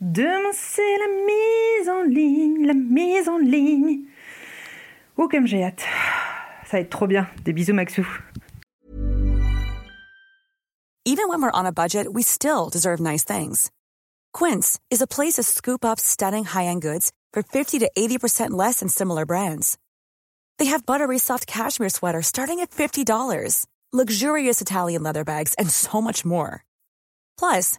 Demain c'est la mise en ligne, la mise en ligne. Oh comme j'ai hâte. Ça va être trop bien. Des bisous Maxou. Even when we're on a budget, we still deserve nice things. Quince is a place to scoop up stunning high-end goods for 50 to 80% less than similar brands. They have buttery soft cashmere sweaters starting at $50, luxurious Italian leather bags, and so much more. Plus,